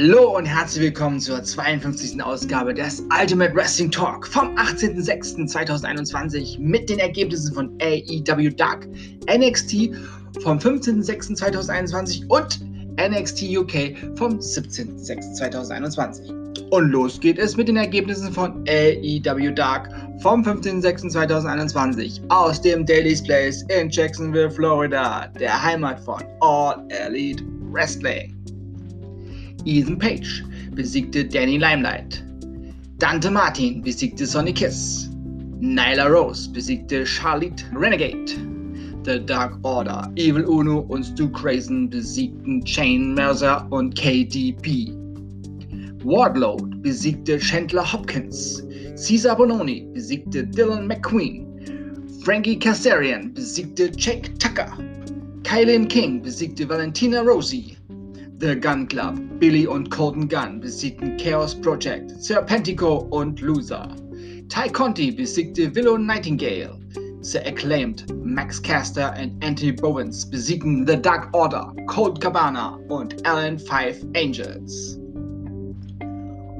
Hallo und herzlich willkommen zur 52. Ausgabe des Ultimate Wrestling Talk vom 18.06.2021 mit den Ergebnissen von AEW Dark, NXT vom 15.06.2021 und NXT UK vom 17.06.2021. Und los geht es mit den Ergebnissen von AEW Dark vom 15.06.2021 aus dem Daily's Place in Jacksonville, Florida, der Heimat von All Elite Wrestling. Ethan Page besiegte Danny Limelight. Dante Martin besiegte Sonny Kiss. Nyla Rose besiegte Charlotte Renegade. The Dark Order, Evil Uno und Stu Crazen besiegten Shane Mercer und KDP. Wardlow besiegte Chandler Hopkins. Caesar Bononi besiegte Dylan McQueen. Frankie Kazarian besiegte Jake Tucker. Kylan King besiegte Valentina Rossi. The Gun Club, Billy und Colton Gunn besiegten Chaos Project, Serpentico und Loser. Ty Conti besiegte Willow Nightingale. The Acclaimed, Max Caster und Anthony Bowens besiegten The Dark Order, Cold Cabana und Allen Five Angels.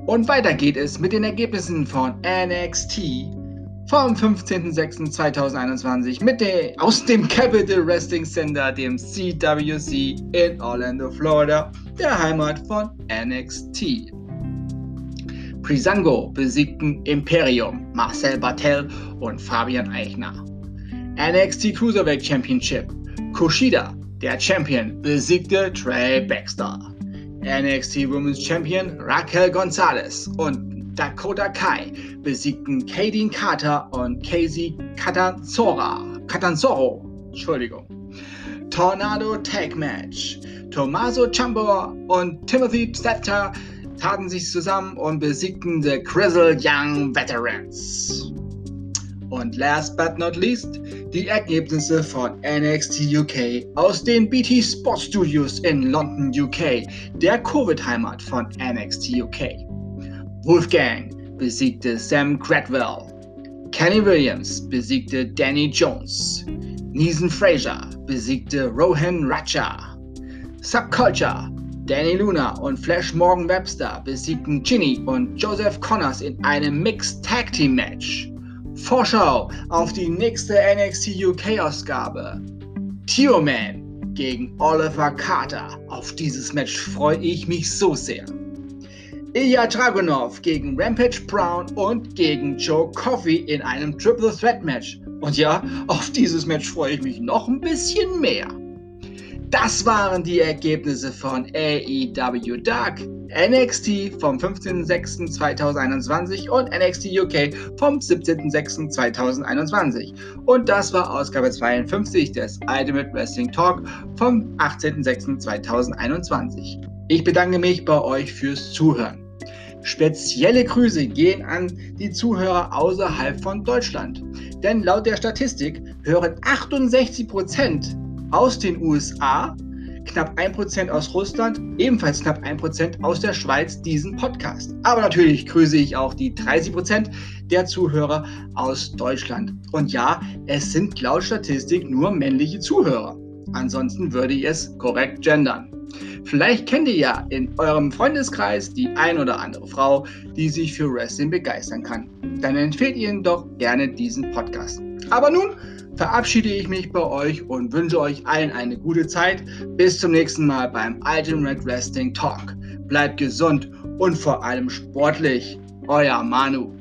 Und weiter geht es mit den Ergebnissen von NXT vom 15.06.2021 mit der, aus dem Capital Wrestling Center, dem CWC in Orlando, Florida, der Heimat von NXT. Prisango besiegten Imperium, Marcel Bartel und Fabian Eichner. NXT Cruiserweight Championship, Kushida, der Champion, besiegte Trey Baxter. NXT Women's Champion Raquel Gonzalez und Dakota Kai besiegten Kadeen Carter und Casey Catanzora. Catanzoro. Entschuldigung. Tornado Tag Match. Tommaso Ciampa und Timothy Thatcher taten sich zusammen und besiegten The Grizzle Young Veterans. Und last but not least die Ergebnisse von NXT UK aus den BT Sports Studios in London, UK, der Covid-Heimat von NXT UK. Wolfgang besiegte Sam Cradwell. Kenny Williams besiegte Danny Jones. Neeson Fraser besiegte Rohan Raja. Subculture, Danny Luna und Flash Morgan Webster besiegten Ginny und Joseph Connors in einem Mixed Tag Team Match. Vorschau auf die nächste NXT UK Ausgabe. Tio Man gegen Oliver Carter. Auf dieses Match freue ich mich so sehr. Ilya Dragunov gegen Rampage Brown und gegen Joe Coffey in einem Triple Threat Match. Und ja, auf dieses Match freue ich mich noch ein bisschen mehr. Das waren die Ergebnisse von AEW Dark, NXT vom 15.06.2021 und NXT UK vom 17.06.2021. Und das war Ausgabe 52 des Ultimate Wrestling Talk vom 18.06.2021. Ich bedanke mich bei euch fürs Zuhören. Spezielle Grüße gehen an die Zuhörer außerhalb von Deutschland. Denn laut der Statistik hören 68% aus den USA, knapp 1% aus Russland, ebenfalls knapp 1% aus der Schweiz diesen Podcast. Aber natürlich grüße ich auch die 30% der Zuhörer aus Deutschland. Und ja, es sind laut Statistik nur männliche Zuhörer. Ansonsten würde ich es korrekt gendern. Vielleicht kennt ihr ja in eurem Freundeskreis die ein oder andere Frau, die sich für Wrestling begeistern kann. Dann empfehlt ihnen doch gerne diesen Podcast. Aber nun verabschiede ich mich bei euch und wünsche euch allen eine gute Zeit. Bis zum nächsten Mal beim Ultimate Wrestling Talk. Bleibt gesund und vor allem sportlich. Euer Manu.